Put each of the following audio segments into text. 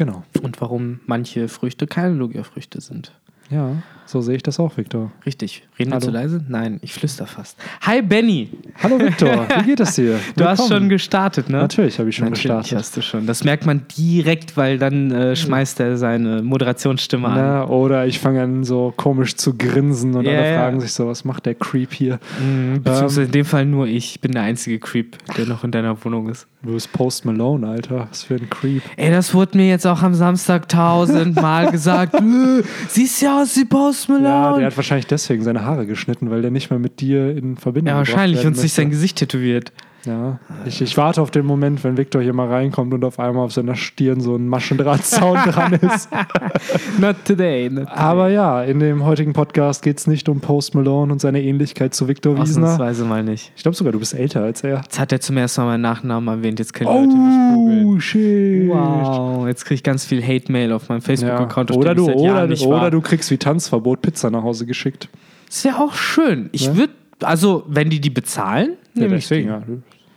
Genau. Und warum manche Früchte keine Logia-Früchte sind. Ja, so sehe ich das auch, Victor. Richtig. Reden wir Hallo. zu leise? Nein, ich flüster fast. Hi Benny. Hallo Victor, wie geht es dir? Du hast schon gestartet, ne? Natürlich habe ich schon Natürlich gestartet. hast du schon. Das merkt man direkt, weil dann äh, schmeißt er seine Moderationsstimme an. Na, oder ich fange an so komisch zu grinsen und Ja, alle fragen sich so, was macht der Creep hier? Mhm, Beziehungsweise in dem Fall nur ich. Ich bin der einzige Creep, der noch in deiner Wohnung ist. Du bist Post Malone, Alter. Was für ein Creep. Ey, das wurde mir jetzt auch am Samstag tausendmal gesagt. Siehst ja aus wie Post Ja, Malone. der hat wahrscheinlich deswegen seine Haare geschnitten, weil der nicht mehr mit dir in Verbindung Ja, gebracht wahrscheinlich. Und sich sein. Gesicht tätowiert. Ja, ich, ich warte auf den Moment, wenn Victor hier mal reinkommt und auf einmal auf seiner Stirn so ein Maschendrahtzaun dran ist. Not today. Not today. Aber ja, in dem heutigen Podcast geht es nicht um Post Malone und seine Ähnlichkeit zu Victor Wiesner. Ausnahmsweise mal nicht. Ich glaube sogar, du bist älter als er. Jetzt hat er zum ersten Mal meinen Nachnamen erwähnt. Jetzt können die Leute mich googeln. Oh, shit. Wow, jetzt kriege ich ganz viel Hate-Mail auf meinem Ja. Facebook-Account. auf Oder, du, oder, nicht oder du kriegst wie Tanzverbot Pizza nach Hause geschickt. Das wäre auch schön. Ich Ja. würde, also wenn die die bezahlen, Ja, nehme ich die. deswegen, ja.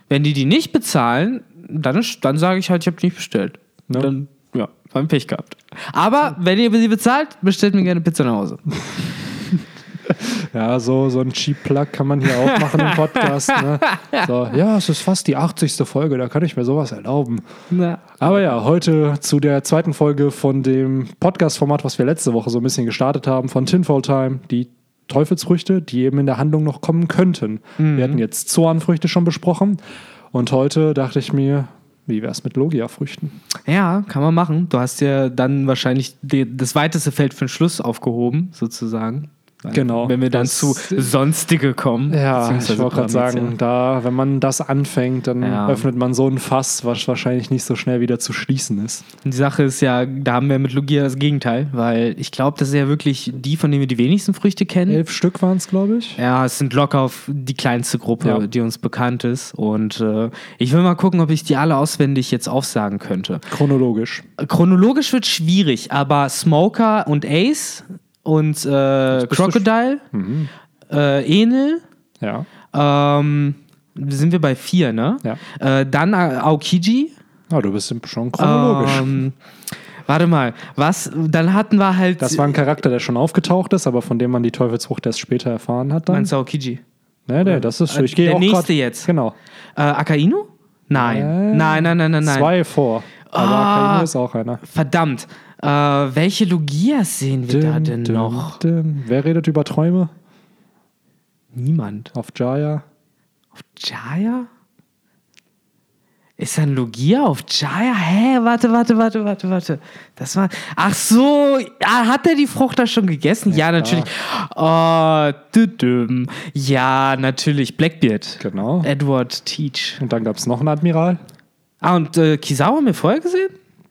Wenn die die nicht bezahlen, dann, ist- dann sage ich halt, ich habe die nicht bestellt. Ja. Dann, ja, haben Pech gehabt. Aber wenn ihr sie bezahlt, bestellt mir gerne Pizza nach Hause. Ja, so, so ein Cheap Plug kann man hier auch machen im Podcast. Ne? So, ja, es ist fast die 80. Folge, da kann ich mir sowas erlauben. Na, Aber ja, heute zu der zweiten Folge von dem Podcast-Format, was wir letzte Woche so ein bisschen gestartet haben, von Tinfoil Time, die Teufelsfrüchte, die eben in der Handlung noch kommen könnten. Wir hatten jetzt Zornfrüchte schon besprochen und heute dachte ich mir, wie wäre es mit Logia-Früchten? ja, kann man machen. Du hast ja dann wahrscheinlich die, das weiteste Feld für den Schluss aufgehoben, sozusagen. Genau. Wenn wir dann Das- zu Sonstige kommen. Ja, ich wollte gerade sagen, da, wenn man das anfängt, dann Ja. öffnet man so ein Fass, was wahrscheinlich nicht so schnell wieder zu schließen ist. Und die Sache ist ja, da haben wir mit Logia das Gegenteil, weil ich glaube, das ist ja wirklich die, von denen wir die wenigsten Früchte kennen. Elf Stück waren es, glaube ich. Ja, es sind locker auf die kleinste Gruppe, Ja. die uns bekannt ist. Und äh, ich will mal gucken, ob ich die alle auswendig jetzt aufsagen könnte. Chronologisch. Chronologisch wird schwierig, aber Smoker und Ace und äh, Crocodile, äh, Enel, Ja. ähm, sind wir bei vier, ne? Ja. Äh, dann äh, Aokiji. Ah, du bist schon chronologisch. Ähm, warte mal, was? Dann hatten wir halt. das war ein Charakter, der schon aufgetaucht ist, aber von dem man die Teufelsfrucht erst später erfahren hat. Dann. Meinst du Aokiji? Nee, nee, das ist. Äh, Ich gehe der auch nächste grad- jetzt. Genau. Äh, Akainu? Nein. Äh, nein, nein, nein, nein, nein. Zwei vor. Aber Ah. Akainu ist auch einer. Verdammt. Äh, welche Logias sehen wir da denn Dim, noch? dim. Wer redet über Träume? Niemand. Auf Jaya? Jaya? Ist ein Logia auf Jaya? Hä? Warte, warte, warte, warte, warte. Das war. Ach so, ja, hat er die Frucht da schon gegessen? Ja, natürlich. Oh, düdüm. Ja, natürlich. Blackbeard. Genau. Edward Teach. Und dann gab es noch einen Admiral. Ah, und äh, Kizawa haben wir vorher gesehen?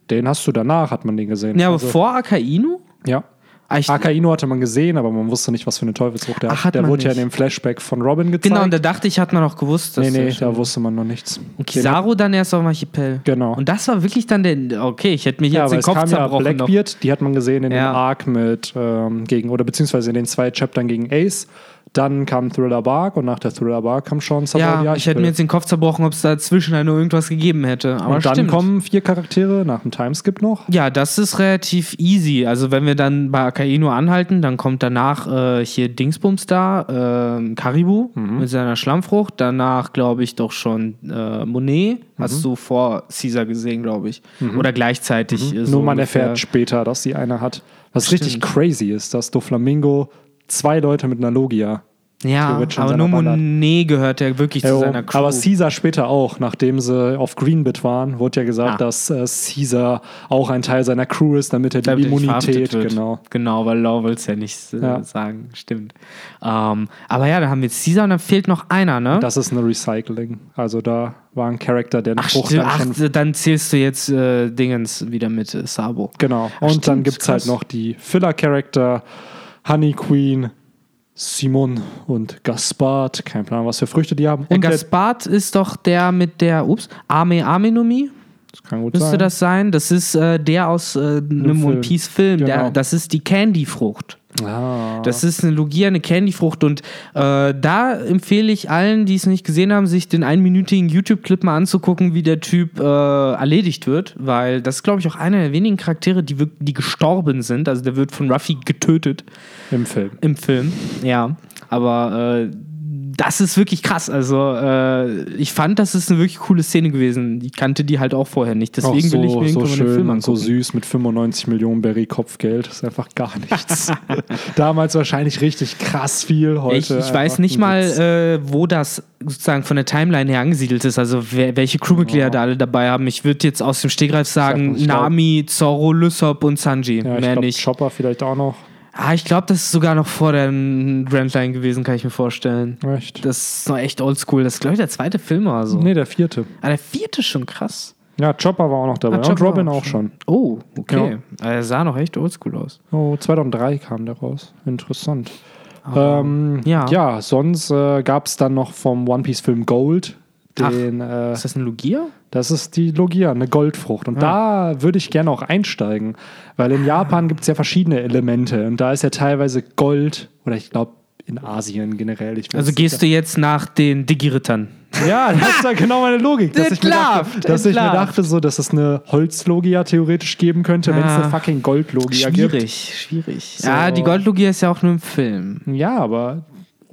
Den hast du danach, hat man den gesehen. Ja, aber Also- vor Akainu? Ja. Ah, Akainu hatte man gesehen, aber man wusste nicht, was für eine Teufelsfrucht der Ach, hat. Der wurde ja in nicht. dem Flashback von Robin gezeigt. genau, und da dachte ich, hat man auch gewusst, dass nee, nee, da wusste man noch nichts. Und Kizaru dann erst auf dem Archipel. Genau. Und das war wirklich dann der. Okay, ich hätte mir Ja, jetzt den Kopf kam ja zerbrochen. noch. Blackbeard, die hat man gesehen in Ja. dem Arc mit ähm, gegen, oder beziehungsweise in den zwei Chaptern gegen Ace. Dann kam Thriller Bark und nach der Thriller Bark kam Sean Sabor Ja, ich hätte mir jetzt den Kopf zerbrochen, ob es dazwischen halt nur irgendwas gegeben hätte. Aber Und dann stimmt. kommen vier Charaktere nach dem Timeskip noch. Ja, das ist relativ easy. Also wenn wir dann bei Akainu anhalten, dann kommt danach äh, hier Dingsbums da, ähm, Karibu Mhm. mit seiner Schlammfrucht. Danach glaube ich doch schon äh, Monet. Mhm. Hast du vor Caesar gesehen, glaube ich. Oder gleichzeitig. äh, so Nur man ungefähr. erfährt später, dass sie eine hat. Was Stimmt. richtig crazy ist, dass Doflamingo zwei Leute mit einer Logia. Ja, aber nur. Monet gehört ja wirklich zu Jo, seiner Crew. aber Caesar später auch, nachdem sie auf Greenbit waren, wurde ja gesagt, Ah. dass äh, Caesar auch ein Teil seiner Crew ist, damit er die Damit Immunität, genau. Genau, weil Law will es ja nicht äh, Ja. sagen. Stimmt. Ähm, aber ja, da haben wir jetzt Caesar und dann fehlt noch einer, ne? Das ist eine Recycling. Also da war ein Charakter, der eine Frucht dann ach, dann zählst du jetzt äh, Dingens wieder mit äh, Sabo. Genau. Ach, Und stimmt, dann gibt es halt noch die Filler-Charakter, Honey Queen, Simon und Gaspard. Kein Plan, was für Früchte die haben. Der Und der, Gaspard ist doch der mit der, ups, Ame Amenomi, das kann gut müsste sein. das sein? Das ist äh, der aus äh, einem Film. One Piece Film. Der, Genau. das ist die Candy-Frucht. Ah. Das ist eine Logia, eine Candyfrucht und äh, da empfehle ich allen, die es nicht gesehen haben, sich den einminütigen YouTube-Clip mal anzugucken, wie der Typ äh, erledigt wird, weil das ist, glaube ich, auch einer der wenigen Charaktere, die, die gestorben sind. Also der wird von Ruffy getötet Im Film. im Film, ja. Aber äh, das ist wirklich krass. Also äh, ich fand, das ist eine wirklich coole Szene gewesen. Ich kannte die halt auch vorher nicht. Deswegen so, will ich mir so irgendwann den schön Film und so süß mit 95 Millionen Berry Kopfgeld. Das ist einfach gar nichts. Damals wahrscheinlich richtig krass viel. Heute Ich, ich weiß nicht mal, äh, wo das sozusagen von der Timeline her angesiedelt ist. Also wer, welche Crewmitglieder da alle dabei haben. Ich würde jetzt aus dem Stegreif sagen, Nami, Zorro, Lysop und Sanji. ja, ich Mehr glaub, nicht. Chopper vielleicht auch noch. Ah, ich glaube, das ist sogar noch vor der Grand Line gewesen, kann ich mir vorstellen. Echt? Das ist noch echt oldschool. Das ist, glaube ich, der zweite Film oder so. Nee, der vierte. Ah, der vierte schon krass. Ja, Chopper war auch noch dabei. Ah, und Robin auch schon. Oh, okay. Er sah noch echt oldschool aus. Oh, 2003 kam der raus. Interessant. ähm, ja. ja. sonst äh, gab es dann noch vom One Piece Film Gold. Ach. Den, äh, Ist das ein Logia? das ist die Logia, eine Goldfrucht. Und da würde ich gerne auch einsteigen, weil in Japan gibt es ja verschiedene Elemente. Und da ist ja teilweise Gold, oder ich glaube in Asien generell. Also gehst du jetzt nach den Digi-Rittern? Ja, das ist ja genau meine Logik. Dass, ich mir, dachte, dass ich mir dachte, so, dass es eine Holzlogia theoretisch geben könnte, wenn es Ah. eine fucking Goldlogia gibt. Schwierig, schwierig. So. Ja, die Goldlogia ist ja auch nur im Film. Ja, aber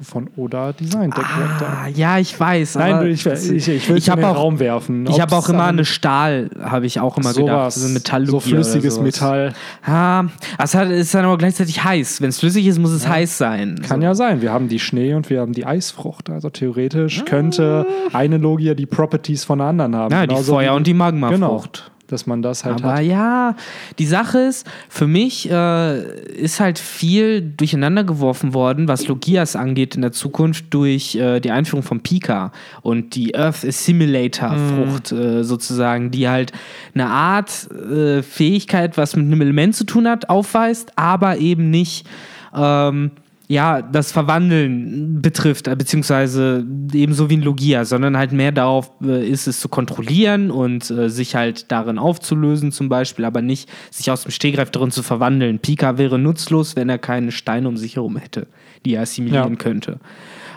von Oda Design, der Charakter. Ah, ja, ich weiß. Nein, ich, ich, ich, will es in den auch- Raum werfen. Ich habe auch immer eine Stahl, habe ich auch immer gedacht. sowas, So, Metalllogia so flüssiges. Metall. Ah, hat, ist dann aber gleichzeitig heiß. Wenn es flüssig ist, muss es heiß sein. Kann ja sein. Wir haben die Schnee und wir haben die Eisfrucht. Also theoretisch könnte eine Logia die Properties von einer anderen haben. Ah. Ja, die Genauso Feuer- wie- und die Magmafrucht. Genau, dass man das halt Aber hat. ja, die Sache ist, für mich äh, ist halt viel durcheinander geworfen worden, was Logias angeht in der Zukunft durch äh, die Einführung von Pika und die Earth Assimilator Frucht äh, sozusagen, die halt eine Art äh, Fähigkeit, was mit einem Element zu tun hat, aufweist, aber eben nicht ähm, ja, das Verwandeln betrifft, äh, beziehungsweise ebenso wie ein Logia, sondern halt mehr darauf äh, ist es zu kontrollieren und äh, sich halt darin aufzulösen zum Beispiel, aber nicht sich aus dem Stegreif darin zu verwandeln. Pika wäre nutzlos, wenn er keine Steine um sich herum hätte, die er assimilieren Ja. könnte.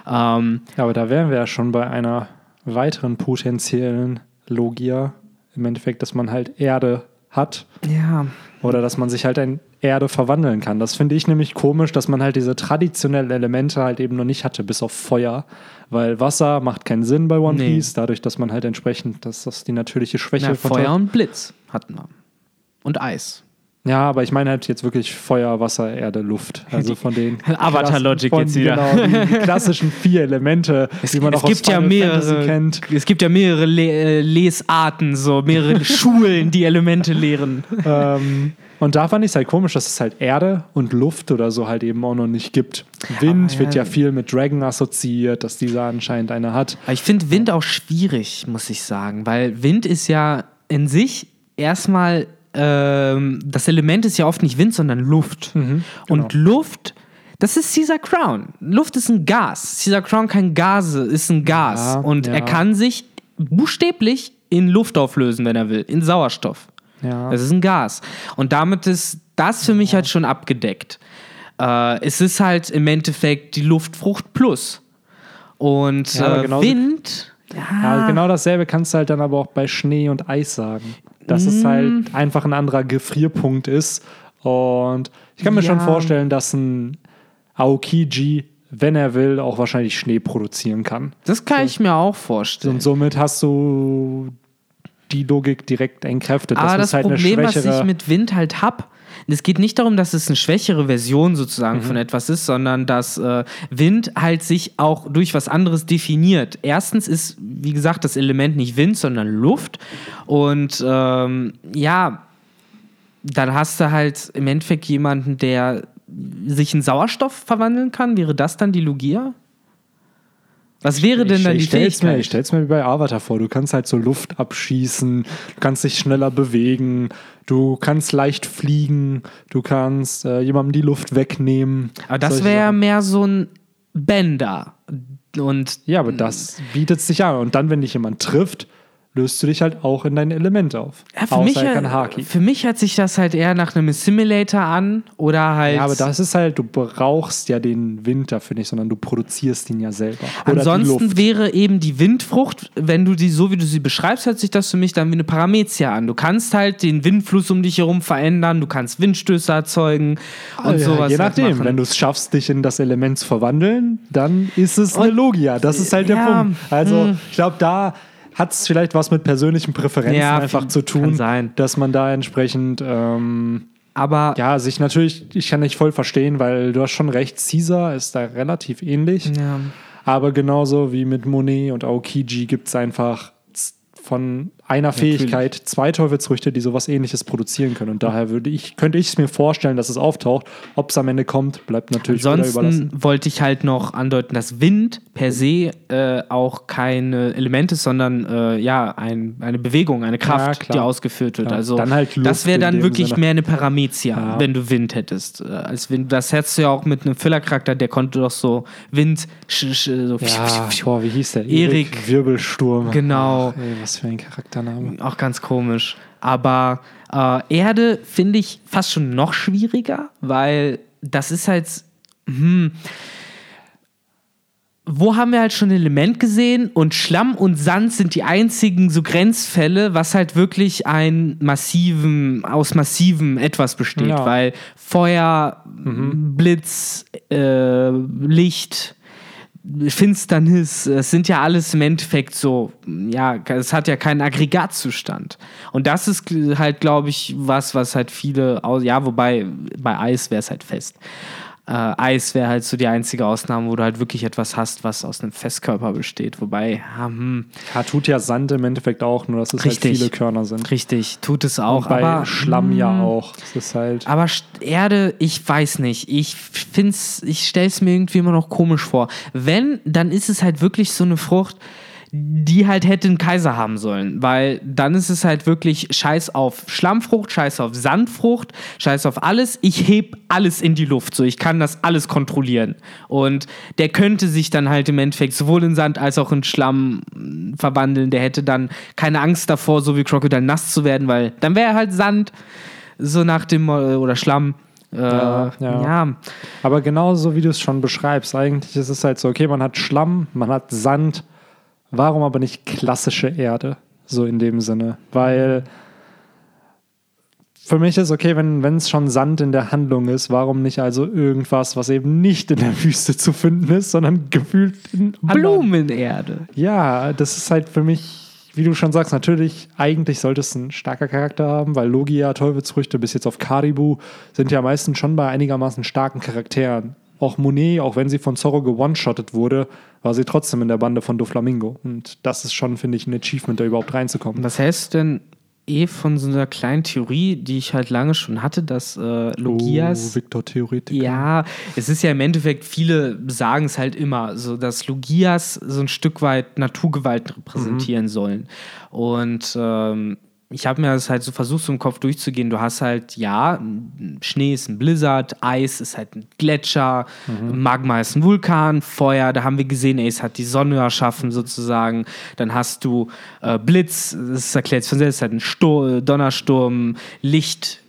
Ähm, Ja, aber da wären wir ja schon bei einer weiteren potenziellen Logia. Im Endeffekt, dass man halt Erde hat ja, oder dass man sich halt in Erde verwandeln kann. Das finde ich nämlich komisch, dass man halt diese traditionellen Elemente halt eben noch nicht hatte, bis auf Feuer. Weil Wasser macht keinen Sinn bei One Nee. Piece, dadurch, dass man halt entsprechend, dass das die natürliche Schwäche ja von Feuer und Blitz hatten wir. Und Eis. Ja, aber ich meine halt jetzt wirklich Feuer, Wasser, Erde, Luft. Also von den Avatar-Logic jetzt wieder. Genau, die, klassischen vier Elemente, die man auch es gibt aus ja mehrere, kennt. es gibt ja mehrere Le äh, Lesarten, so mehrere Schulen, die Elemente lehren. ähm, und da fand ich es halt komisch, dass es halt Erde und Luft oder so halt eben auch noch nicht gibt. Wind wird ja- ja viel mit Dragon assoziiert, dass dieser anscheinend eine hat. Aber ich finde Wind auch schwierig, muss ich sagen, weil Wind ist ja in sich erstmal, ähm, das Element ist ja oft nicht Wind, sondern Luft. genau. Und Luft, das ist Caesar Crown. Luft ist ein Gas. Caesar Crown kein Gase, ist ein Gas. Ja, Und ja. er kann sich buchstäblich in Luft auflösen, wenn er will, in Sauerstoff. Ja. Das ist ein Gas. Und damit ist das für mich halt schon abgedeckt. Äh, es ist halt im Endeffekt die Luftfrucht plus. Und Ja, äh, Wind. Ja, genau dasselbe kannst du halt dann aber auch bei Schnee und Eis sagen. Dass es Mm. halt einfach ein anderer Gefrierpunkt ist. Und ich kann mir schon Ja. vorstellen, dass ein Aokiji, wenn er will, auch wahrscheinlich Schnee produzieren kann. Das kann ich mir auch vorstellen. Und somit hast du die Logik direkt entkräftet. Aber dass das es halt Problem, eine was ich mit Wind halt hab, es geht nicht darum, dass es eine schwächere Version sozusagen Mhm. von etwas ist, sondern dass äh, Wind halt sich auch durch was anderes definiert. Erstens ist, wie gesagt, das Element nicht Wind, sondern Luft. Und ähm, ja, dann hast du halt im Endeffekt jemanden, der sich in Sauerstoff verwandeln kann. Wäre das dann die Logia? Was wäre denn ich, dann ich die stell's mir, Fähigkeit? ich stell's mir wie bei Avatar vor. Du kannst halt so Luft abschießen, du kannst dich schneller bewegen, du kannst leicht fliegen, du kannst äh, jemandem die Luft wegnehmen. Aber das wäre Sachen. mehr so ein Bender. Und Ja, aber das bietet sich an. Und dann, wenn dich jemand trifft, löst du dich halt auch in dein Element auf. Ja, für, mich, Haki. für mich hört sich das halt eher nach einem Assimilator an oder halt. Ja, aber das ist halt, du brauchst ja den Wind dafür nicht, sondern du produzierst ihn ja selber. Oder Ansonsten wäre eben die Windfrucht, wenn du die so wie du sie beschreibst, hört sich das für mich dann wie eine Paramezia an. Du kannst halt den Windfluss um dich herum verändern, du kannst Windstöße erzeugen und Ah, ja, sowas. Je halt nachdem, machen. wenn du es schaffst, dich in das Element zu verwandeln, dann ist es eine Und- Logia. Das ist halt der Ja, Punkt. Also, ich glaube, da hat es vielleicht was mit persönlichen Präferenzen Ja, einfach zu tun, sein. dass man da entsprechend ähm, Aber ja sich natürlich, ich kann nicht voll verstehen, weil du hast schon recht, Caesar ist da relativ ähnlich. ja. Aber genauso wie mit Monet und Aokiji gibt es einfach von einer Fähigkeit zwei Teufelsfrüchte, die sowas ähnliches produzieren können. Und daher würde ich, könnte ich es mir vorstellen, dass es auftaucht. Ob es am Ende kommt, bleibt natürlich wieder überlassen. Ansonsten wollte ich halt noch andeuten, dass Wind per se äh, auch keine Element ist, sondern äh, ja, ein, eine Bewegung, eine Kraft, Ja, die ausgeführt wird. Ja, Also dann halt Luft das wäre dann wirklich Sinne. mehr eine Paramezia, Ja. wenn du Wind hättest. Äh, als Wind, das hättest du ja auch mit einem Filler-Charakter, der konnte doch so Wind, so Ja, boah, wie hieß der? Erik. Wirbelsturm. Genau. Ach, ey, was für ein Charaktername. auch ganz komisch. Aber äh, Erde finde ich fast schon noch schwieriger, weil das ist halt. Hm, wo haben wir halt schon ein Element gesehen und Schlamm und Sand sind die einzigen so Grenzfälle, was halt wirklich ein massiven, aus massivem etwas besteht, Ja. weil Feuer, Blitz, äh, Licht, Finsternis, es sind ja alles im Endeffekt so, ja, es hat ja keinen Aggregatzustand. Und das ist halt, glaube ich, was, was halt viele, ja, wobei bei Eis wäre es halt fest. Äh, Eis wäre halt so die einzige Ausnahme, wo du halt wirklich etwas hast, was aus einem Festkörper besteht. Wobei, ja, hm, Ja, tut ja Sand im Endeffekt auch, nur dass es Richtig. halt viele Körner sind. richtig, tut es auch. Und bei aber, Schlamm ja hm, auch. Es ist halt. Aber Erde, ich weiß nicht. Ich find's, ich stell's mir irgendwie immer noch komisch vor. Wenn, dann ist es halt wirklich so eine Frucht, die halt hätte einen Kaiser haben sollen. Weil dann ist es halt wirklich Scheiß auf Schlammfrucht, Scheiß auf Sandfrucht, Scheiß auf alles. Ich heb alles in die Luft. So, ich kann das alles kontrollieren. Und der könnte sich dann halt im Endeffekt sowohl in Sand als auch in Schlamm mm, verwandeln. Der hätte dann keine Angst davor, so wie Crocodile nass zu werden, weil dann wäre er halt Sand. So nach dem, äh, oder Schlamm. Äh, Ja, ja, ja. Aber genauso wie du es schon beschreibst, eigentlich ist es halt so, okay, man hat Schlamm, man hat Sand, warum aber nicht klassische Erde? So in dem Sinne. Weil für mich ist okay, wenn es schon Sand in der Handlung ist, warum nicht also irgendwas, was eben nicht in der Wüste zu finden ist, sondern gefühlt in anderen- Blumenerde. Ja, das ist halt für mich, wie du schon sagst, natürlich, eigentlich sollte es ein starker Charakter haben, weil Logia, Teufelsfrüchte bis jetzt auf Karibu sind ja meistens schon bei einigermaßen starken Charakteren. Auch Monet, auch wenn sie von Zorro gewone-shottet wurde, war sie trotzdem in der Bande von Doflamingo. Und das ist schon, finde ich, ein Achievement, da überhaupt reinzukommen. Was du denn eh von so einer kleinen Theorie, die ich halt lange schon hatte, dass äh, Logias. Oh, Victor Theoretiker. Ja, es ist ja im Endeffekt, viele sagen es halt immer, so dass Logias so ein Stück weit Naturgewalt repräsentieren sollen. Und ähm, ich habe mir das halt so versucht, so im Kopf durchzugehen. Du hast halt, ja, Schnee ist ein Blizzard, Eis ist halt ein Gletscher, Magma ist ein Vulkan, Feuer, da haben wir gesehen, ey, es hat die Sonne erschaffen sozusagen. Dann hast du äh, Blitz, das erklärt sich von selbst, halt ein Stur Donnersturm, Licht,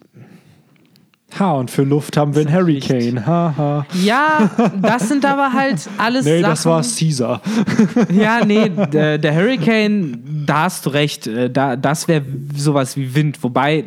Ha, und für Luft haben wir einen Hurricane. Ha, ha. Ja, das sind aber halt alles Nee, Sachen. das war Caesar. Ja, nee, der, der Hurricane, da hast du recht. äh, Da, das wäre sowas wie Wind. Wobei,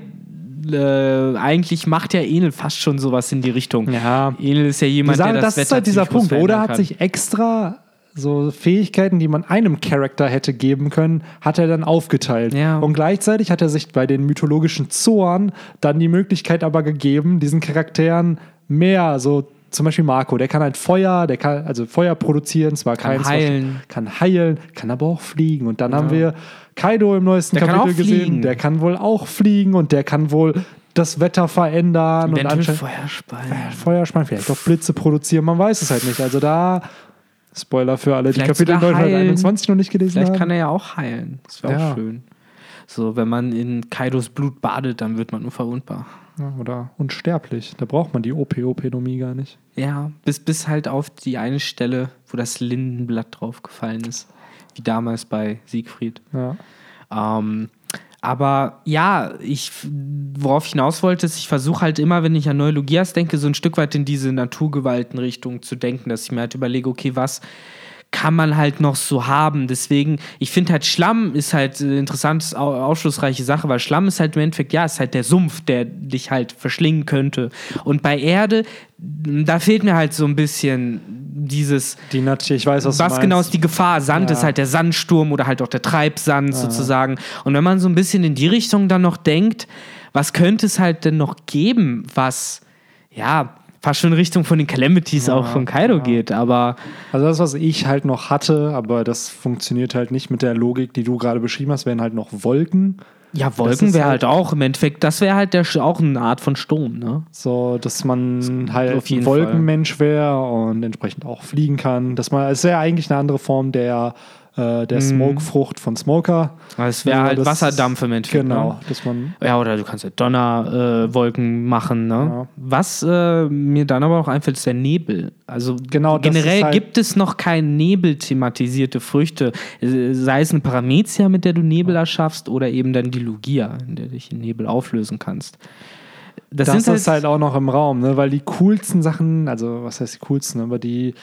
äh, eigentlich macht ja Enel fast schon sowas in die Richtung. Ja. Enel ist ja jemand, Sache, der das, das ist Wetter halt dieser Punkt. Oder hat sich extra so Fähigkeiten, die man einem Charakter hätte geben können, hat er dann aufgeteilt. Ja. Und gleichzeitig hat er sich bei den mythologischen Zoan dann die Möglichkeit aber gegeben, diesen Charakteren mehr so zum Beispiel Marco, der kann halt Feuer, der kann also Feuer produzieren, zwar Kann keins, heilen. kann heilen, kann aber auch fliegen. Und dann haben wir Kaido im neuesten Der Kapitel gesehen, fliegen. der kann wohl auch fliegen und der kann wohl das Wetter verändern und Eventuell anscheinend Feuerspeien. Feuerspeien, vielleicht auch Blitze produzieren, man weiß es halt nicht. Also da, Spoiler für alle, die Vielleicht Kapitel sogar heilen. 921 noch nicht gelesen Vielleicht haben. kann er ja auch heilen. Das wäre Ja. auch schön. So, wenn man in Kaidos Blut badet, dann wird man unverwundbar. Ja, oder unsterblich. Da braucht man die OP-Openomie gar nicht. Ja, bis, bis halt auf die eine Stelle, wo das Lindenblatt draufgefallen ist. Wie damals bei Siegfried. Ja. Ähm, aber ja, ich, worauf ich hinaus wollte, ist, ich versuche halt immer, wenn ich an neue Logias denke, so ein Stück weit in diese Naturgewaltenrichtung zu denken, dass ich mir halt überlege, okay, was kann man halt noch so haben. Deswegen, ich finde halt Schlamm ist halt eine interessante, aufschlussreiche Sache, weil Schlamm ist halt im Endeffekt, ja, ist halt der Sumpf, der dich halt verschlingen könnte. Und bei Erde, da fehlt mir halt so ein bisschen dieses. Die Natur, ich weiß, was, was genau ist die Gefahr. Sand ja. ist halt der Sandsturm oder halt auch der Treibsand ja. sozusagen. Und wenn man so ein bisschen in die Richtung dann noch denkt, was könnte es halt denn noch geben, was, ja, fast schon in Richtung von den Calamities ja, auch von Kaido ja. geht, aber. Also das, was ich halt noch hatte, aber das funktioniert halt nicht mit der Logik, die du gerade beschrieben hast, wären halt noch Wolken. Ja, Wolken wäre halt, halt, auch im Endeffekt, das wäre halt der, auch eine Art von Sturm, ne? So, dass man halt ein Wolkenmensch wäre und entsprechend auch fliegen kann. Dass man, es wäre eigentlich eine andere Form der äh, der mhm. Smokefrucht von Smoker. Es wäre halt Wasserdampf im Endeffekt. Genau, ne? dass man. Ja, oder du kannst halt Donnerwolken äh, machen. Ne? Ja. Was äh, mir dann aber auch einfällt, ist der Nebel. Also genau, generell halt gibt es noch keine nebelthematisierte Früchte. Sei es eine Paramezia, mit der du Nebel erschaffst, oder eben dann die Lugia, in der du dich in Nebel auflösen kannst. Das, das ist halt, halt auch noch im Raum, ne? weil die coolsten Sachen, also was heißt die coolsten, aber die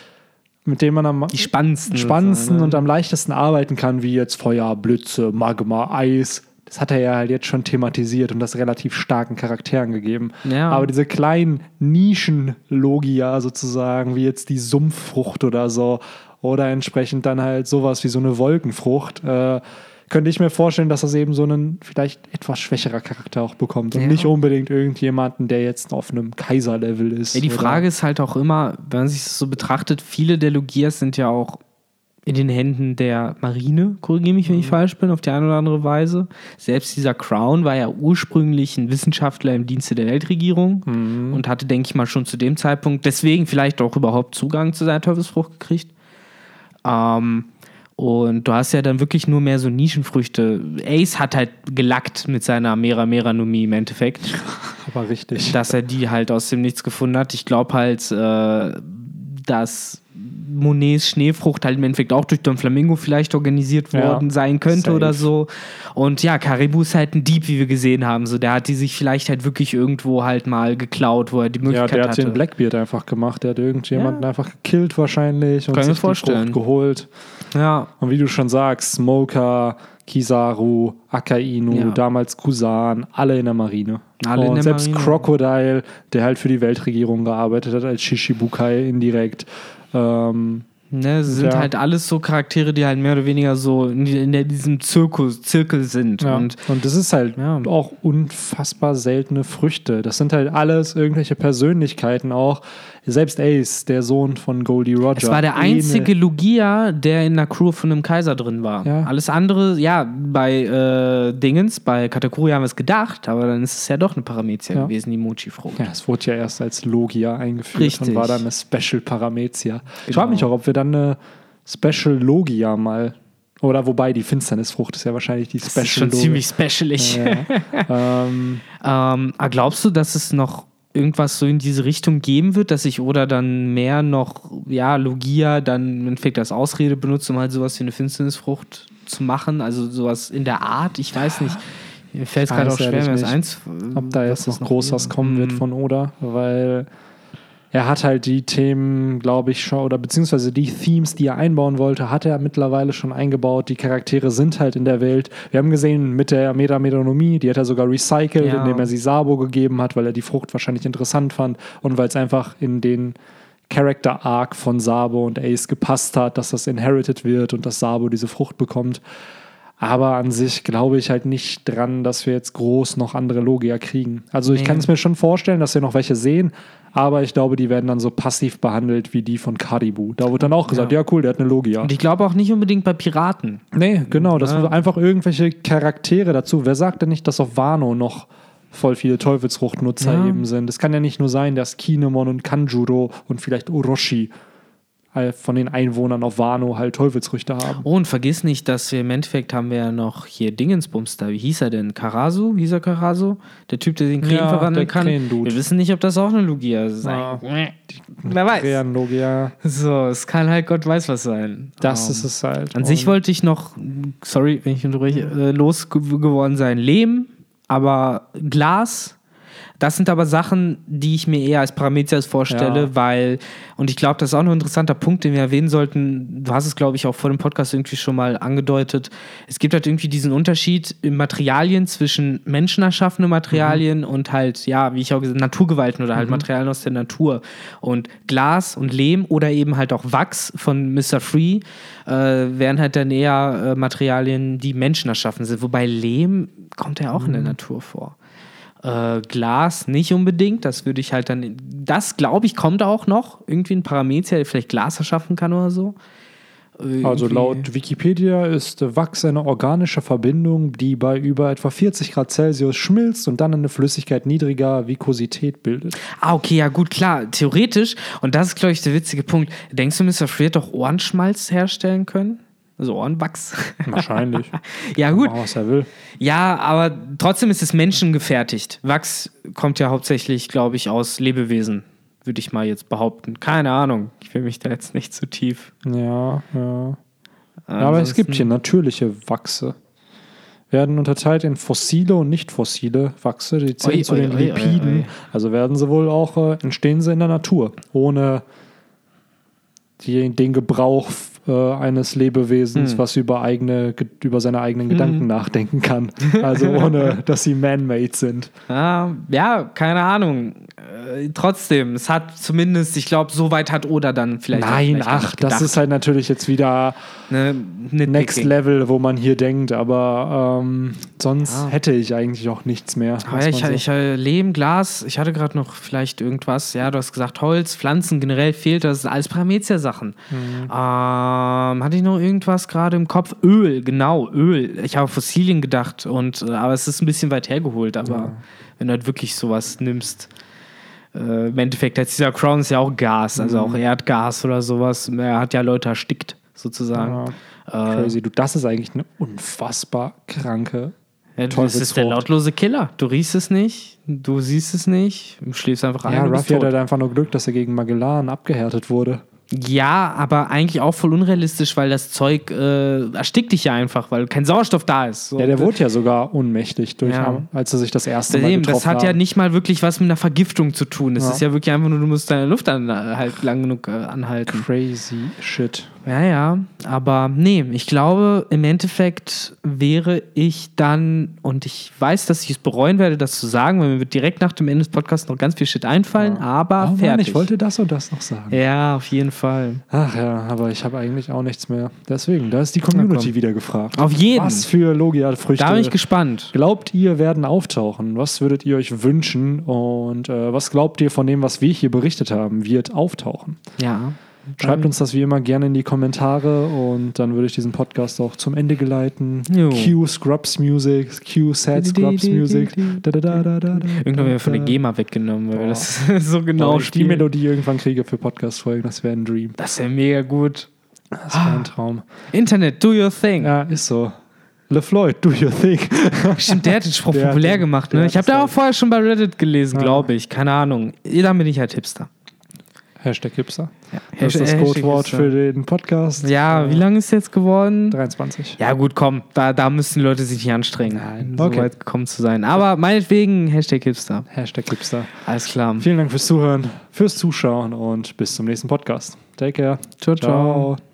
mit denen man am die spannendsten, spannendsten und am leichtesten arbeiten kann, wie jetzt Feuer, Blitze, Magma, Eis. Das hat er ja halt jetzt schon thematisiert und das relativ starken Charakteren gegeben. Ja. Aber diese kleinen Nischen-Logia sozusagen, wie jetzt die Sumpffrucht oder so, oder entsprechend dann halt sowas wie so eine Wolkenfrucht, äh, könnte ich mir vorstellen, dass das eben so einen vielleicht etwas schwächerer Charakter auch bekommt und ja. nicht unbedingt irgendjemanden, der jetzt auf einem Kaiser-Level ist. Ja, die Frage ist halt auch immer, wenn man sich das so betrachtet, viele der Logias sind ja auch in den Händen der Marine, korrigiere mich, wenn ich mhm. falsch bin, auf die eine oder andere Weise. Selbst dieser Crown war ja ursprünglich ein Wissenschaftler im Dienste der Weltregierung mhm. und hatte, denke ich mal, schon zu dem Zeitpunkt deswegen vielleicht auch überhaupt Zugang zu seiner Teufelsfrucht gekriegt. Ähm, und du hast ja dann wirklich nur mehr so Nischenfrüchte. Ace hat halt gelackt mit seiner Mera Meranomie im Endeffekt. Aber richtig. Dass er die halt aus dem Nichts gefunden hat. Ich glaube halt, äh, dass Monets Schneefrucht halt im Endeffekt auch durch Don Flamingo vielleicht organisiert worden ja, sein könnte safe. oder so. Und ja, Caribou ist halt ein Dieb, wie wir gesehen haben. So, der hat die sich vielleicht halt wirklich irgendwo halt mal geklaut, wo er die Möglichkeit hatte. Ja, der hat hatte. den Blackbeard einfach gemacht. Der hat irgendjemanden ja. einfach gekillt wahrscheinlich und Kann sich vorstellen. die Frucht geholt. Ja. Und wie du schon sagst, Smoker, Kizaru, Akainu, ja. damals Kusan, alle in der Marine. Alle und in der selbst Marine. Crocodile, der halt für die Weltregierung gearbeitet hat, als Shishibukai indirekt. Ähm, Ne, sie sind ja. halt alles so Charaktere, die halt mehr oder weniger so in, in diesem Zirkus, Zirkel sind. Ja. Und, und das ist halt ja. auch unfassbar seltene Früchte. Das sind halt alles irgendwelche Persönlichkeiten auch, selbst Ace, der Sohn von Goldie Roger. Es war der einzige Ene. Lugia, der in der Crew von einem Kaiser drin war. Ja. Alles andere, ja, bei äh, Dingens, bei Katakuri haben wir es gedacht, aber dann ist es ja doch eine Paramezia gewesen, die Mochi-Frucht. Ja, es wurde ja erst als Logia eingeführt Richtig. und war dann eine Special Paramezia. Genau. Ich frage mich auch, ob wir dann eine Special Logia mal oder wobei die Finsternisfrucht ist ja wahrscheinlich die Special. Das ist schon ziemlich specialig. Ja. ähm, ähm, glaubst du, dass es noch irgendwas so in diese Richtung geben wird, dass ich oder dann mehr noch, ja, Logia dann im Endeffekt als Ausrede benutze, um halt sowas wie eine Finsternisfrucht zu machen, also sowas in der Art, ich weiß nicht. Mir fällt es gerade auch schwer, mir das eins. Ob da jetzt noch groß was kommen wird von Oda, weil er hat halt die Themen, glaube ich, schon, oder beziehungsweise die Themes, die er einbauen wollte, hat er mittlerweile schon eingebaut. Die Charaktere sind halt in der Welt. Wir haben gesehen, mit der Metamedonomie, die hat er sogar recycelt, ja. indem er sie Sabo gegeben hat, weil er die Frucht wahrscheinlich interessant fand und weil es einfach in den Character Arc von Sabo und Ace gepasst hat, dass das inherited wird und dass Sabo diese Frucht bekommt. Aber an sich glaube ich halt nicht dran, dass wir jetzt groß noch andere Logia kriegen. Also ich nee. kann es mir schon vorstellen, dass wir noch welche sehen, aber ich glaube, die werden dann so passiv behandelt wie die von Caribou. Da wird dann auch gesagt, ja, ja cool, der hat eine Logia. Und ich glaube auch nicht unbedingt bei Piraten. Nee, genau, das ja. sind einfach irgendwelche Charaktere dazu. Wer sagt denn nicht, dass auf Wano noch voll viele Teufelsfruchtnutzer ja. eben sind? Es kann ja nicht nur sein, dass Kinemon und Kanjuro und vielleicht Orochi von den Einwohnern auf Wano halt Teufelsfrüchte haben. Oh, und vergiss nicht, dass wir im Endeffekt haben wir ja noch hier Dingensbums da. Wie hieß er denn? Karasu? Hieß er Karasu? Der Typ, der den Krähen Ja, verwandeln kann. Wir wissen nicht, ob das auch eine Lugia ist. Ja. Wer weiß. Kreanlogia. So, es kann halt Gott weiß was sein. Das Ähm, ist es halt. An sich wollte ich noch, sorry, wenn ich unterbreche, äh, losgeworden sein. Lehm, aber Glas. Das sind aber Sachen, die ich mir eher als Paramezias vorstelle, Ja. weil, und ich glaube, das ist auch noch ein interessanter Punkt, den wir erwähnen sollten. Du hast es, glaube ich, auch vor dem Podcast irgendwie schon mal angedeutet. Es gibt halt irgendwie diesen Unterschied in Materialien zwischen menschenerschaffene Materialien und halt, ja, wie ich auch gesagt Naturgewalten oder halt Materialien aus der Natur. Und Glas und Lehm oder eben halt auch Wachs von Mr. Free äh, wären halt dann eher äh, Materialien, die menschenerschaffen sind. Wobei Lehm kommt ja auch in der Natur vor. Äh, Glas nicht unbedingt, das würde ich halt dann, das glaube ich kommt auch noch, irgendwie ein Parameter, der vielleicht Glas erschaffen kann oder so. Äh, Also irgendwie- laut Wikipedia ist Wachs eine organische Verbindung, die bei über etwa 40 Grad Celsius schmilzt und dann eine Flüssigkeit niedriger Vikosität bildet. Ah, okay, ja gut, klar, theoretisch, und das ist, glaube ich, der witzige Punkt, denkst du, Mr. Hat doch Ohrenschmalz herstellen können? Also Ohrenwachs. Wahrscheinlich. ja, gut. Machen, was er will. Ja, aber trotzdem ist es menschengefertigt. Wachs kommt ja hauptsächlich, glaube ich, aus Lebewesen, würde ich mal jetzt behaupten. Keine Ahnung. Ich will mich da jetzt nicht zu tief. Ja, ja. Aber es gibt hier natürliche Wachse. Werden unterteilt in fossile und nicht fossile Wachse. Die zählen Oi, zu oi, den oi, Lipiden. Also werden sie wohl auch, äh, entstehen sie in der Natur. Ohne die, den Gebrauch äh, eines Lebewesens, Hm. was über, eigene, ge- über seine eigenen Gedanken nachdenken kann. Also ohne, dass sie man-made sind. Ah, ja, keine Ahnung. Äh, trotzdem, es hat zumindest, ich glaube, so weit hat Oda dann vielleicht. Nein, vielleicht ach, das ist halt natürlich jetzt wieder ne, ne Next Dicke. Level, wo man hier denkt, aber ähm, sonst Ja. hätte ich eigentlich auch nichts mehr. Ja, ich, so- ich äh, Lehm, Glas, ich hatte gerade noch vielleicht irgendwas. Ja, du hast gesagt Holz, Pflanzen generell fehlt, das sind alles Parameter-Sachen. Mhm. Ähm, hatte ich noch irgendwas gerade im Kopf? Öl, genau, Öl. Ich habe Fossilien gedacht, und, äh, aber es ist ein bisschen weit hergeholt. Aber wenn du halt wirklich sowas nimmst, äh, im Endeffekt, jetzt dieser Crown ist ja auch Gas, also Mhm. auch Erdgas oder sowas. Er hat ja Leute erstickt, sozusagen. Ja, Äh, crazy. Du, das ist eigentlich eine unfassbar kranke. ja, das ist der lautlose Killer. Du riechst es nicht, du siehst es nicht, du schläfst einfach ein. Ja, Ruffy hat halt einfach nur Glück, dass er gegen Magellan abgehärtet wurde. Ja, aber eigentlich auch voll unrealistisch, weil das Zeug äh, erstickt dich ja einfach, weil kein Sauerstoff da ist. So. Ja, der wurde ja sogar ohnmächtig, durch, Ja. als er sich das erste Mal Eben, getroffen das hat ja haben. nicht mal wirklich was mit einer Vergiftung zu tun. Es Ja. ist ja wirklich einfach nur, du musst deine Luft an, halt lang genug äh, anhalten. Crazy shit. Ja, ja, aber nee, ich glaube, im Endeffekt wäre ich dann, und ich weiß, dass ich es bereuen werde, das zu sagen, weil mir wird direkt nach dem Ende des Podcasts noch ganz viel Shit einfallen, aber Oh Mann, fertig. ich wollte das und das noch sagen. ja, auf jeden Fall. Ach ja, aber ich habe eigentlich auch nichts mehr. Deswegen, da ist die Community wieder gefragt. Auf jeden. Was für Logia-Früchte Da bin ich gespannt. glaubt ihr, werden auftauchen? Was würdet ihr euch wünschen? Und äh, was glaubt ihr von dem, was wir hier berichtet haben, wird auftauchen? Ja. Schreibt uns das wie immer gerne in die Kommentare und dann würde ich diesen Podcast auch zum Ende geleiten. Jo. Q Scrubs Music, Q Sad Scrubs Music. Irgendwann werden wir von der. GEMA weggenommen, weil wir Boah. das so genau Genau, ich die. Melodie irgendwann kriege für Podcast-Folgen, das wäre ein Dream. Das ja mega gut. Das wäre ein Traum. Internet, do your thing. Ja, ist so. LeFloid, do your thing. Stimmt, der hat den Spruch populär gemacht. Ne? Ich habe da auch vorher schon bei Reddit gelesen, glaube ich. Keine Ahnung. Dann bin ich halt Hipster. Hashtag Hipster. Das Hashtag- ist das Codewort für den Podcast. Ja, Äh, wie lange ist jetzt geworden? 23. Ja, gut, komm. Da, da müssen die Leute sich nicht anstrengen, Nein, so okay. weit gekommen zu sein. Aber meinetwegen Hashtag Hipster. Hashtag Hipster. Alles klar. Vielen Dank fürs Zuhören, fürs Zuschauen und bis zum nächsten Podcast. Take care. Ciao, ciao. ciao.